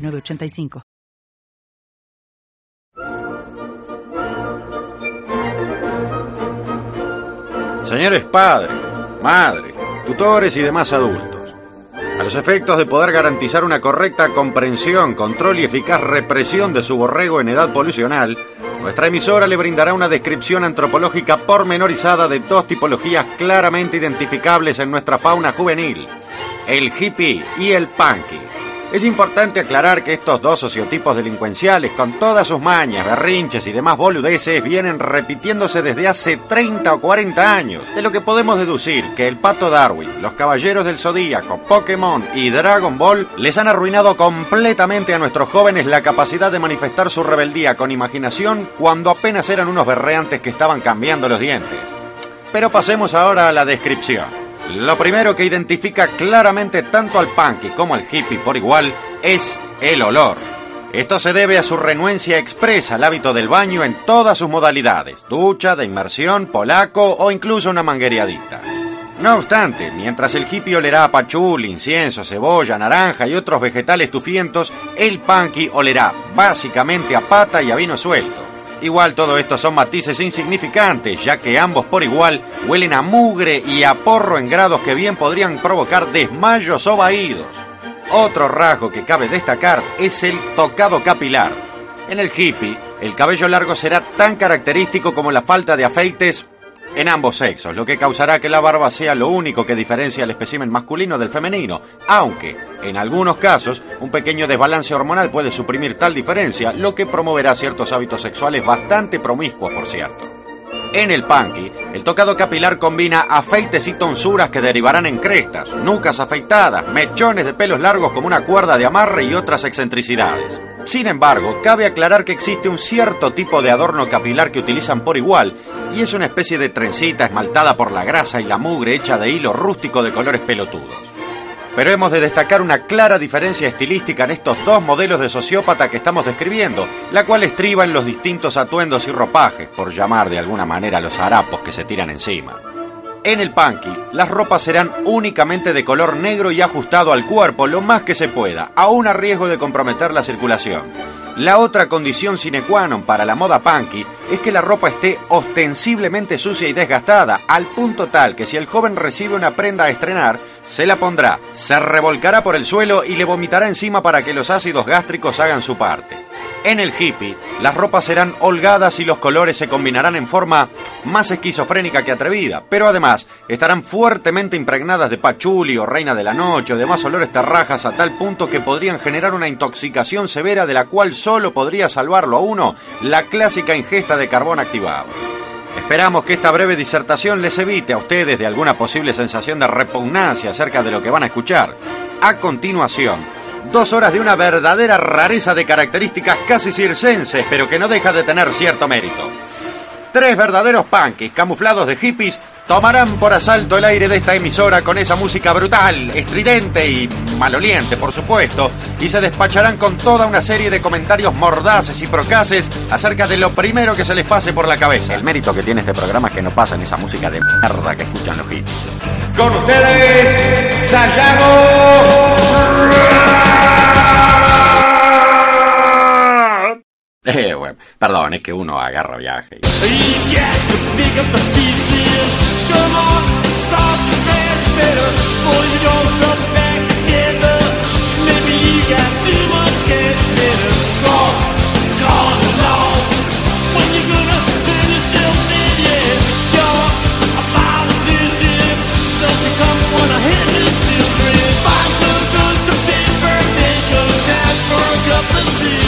906985. Señores padres, madres, tutores y demás adultos, a los efectos de poder garantizar una correcta comprensión, control y eficaz represión de su borrego en edad polucional, nuestra emisora le brindará una descripción antropológica pormenorizada de dos tipologías claramente identificables en nuestra fauna juvenil, el hippie y el punky. Es importante aclarar que estos dos sociotipos delincuenciales, con todas sus mañas, berrinches y demás boludeces, vienen repitiéndose desde hace 30 o 40 años, de lo que podemos deducir que el Pato Darwin, los Caballeros del Zodíaco, Pokémon y Dragon Ball les han arruinado completamente a nuestros jóvenes la capacidad de manifestar su rebeldía con imaginación cuando apenas eran unos berreantes que estaban cambiando los dientes. Pero pasemos ahora a la descripción. Lo primero que identifica claramente tanto al punky como al hippie por igual es el olor. Esto se debe a su renuencia expresa al hábito del baño en todas sus modalidades, ducha, de inmersión, polaco o incluso una manguereadita. No obstante, mientras el hippie olerá a pachul, incienso, cebolla, naranja y otros vegetales tufientos, el punky olerá básicamente a pata y a vino suelto. Igual todo esto son matices insignificantes, ya que ambos por igual huelen a mugre y a porro en grados que bien podrían provocar desmayos o vaídos. Otro rasgo que cabe destacar es el tocado capilar. En el hippie, el cabello largo será tan característico como la falta de afeites en ambos sexos, lo que causará que la barba sea lo único que diferencia el espécimen masculino del femenino, aunque, en algunos casos, un pequeño desbalance hormonal puede suprimir tal diferencia, lo que promoverá ciertos hábitos sexuales bastante promiscuos, por cierto. En el punky, el tocado capilar combina afeites y tonsuras que derivarán en crestas, nucas afeitadas, mechones de pelos largos como una cuerda de amarre y otras excentricidades. Sin embargo, cabe aclarar que existe un cierto tipo de adorno capilar que utilizan por igual, y es una especie de trencita esmaltada por la grasa y la mugre hecha de hilo rústico de colores pelotudos. Pero hemos de destacar una clara diferencia estilística en estos dos modelos de sociópata que estamos describiendo, la cual estriba en los distintos atuendos y ropajes, por llamar de alguna manera los harapos que se tiran encima. En el punky, las ropas serán únicamente de color negro y ajustado al cuerpo lo más que se pueda, aún a riesgo de comprometer la circulación. La otra condición sine qua non para la moda punky es que la ropa esté ostensiblemente sucia y desgastada, al punto tal que si el joven recibe una prenda a estrenar, se la pondrá, se revolcará por el suelo y le vomitará encima para que los ácidos gástricos hagan su parte. En el hippie, las ropas serán holgadas y los colores se combinarán en forma más esquizofrénica que atrevida, pero además estarán fuertemente impregnadas de pachuli o reina de la noche o demás olores terrajas a tal punto que podrían generar una intoxicación severa de la cual solo podría salvarlo a uno la clásica ingesta de carbón activado. Esperamos que esta breve disertación les evite a ustedes de alguna posible sensación de repugnancia acerca de lo que van a escuchar. A continuación, Dos horas de una verdadera rareza de características casi circenses, pero que no deja de tener cierto mérito. Tres verdaderos punkies camuflados de hippies tomarán por asalto el aire de esta emisora con esa música brutal, estridente y maloliente, por supuesto, y se despacharán con toda una serie de comentarios mordaces y procaces acerca de lo primero que se les pase por la cabeza. El mérito que tiene este programa es que no pasan esa música de mierda que escuchan los hippies. Con ustedes, Eh, bueno, perdón, es que uno agarra viaje. Let's see.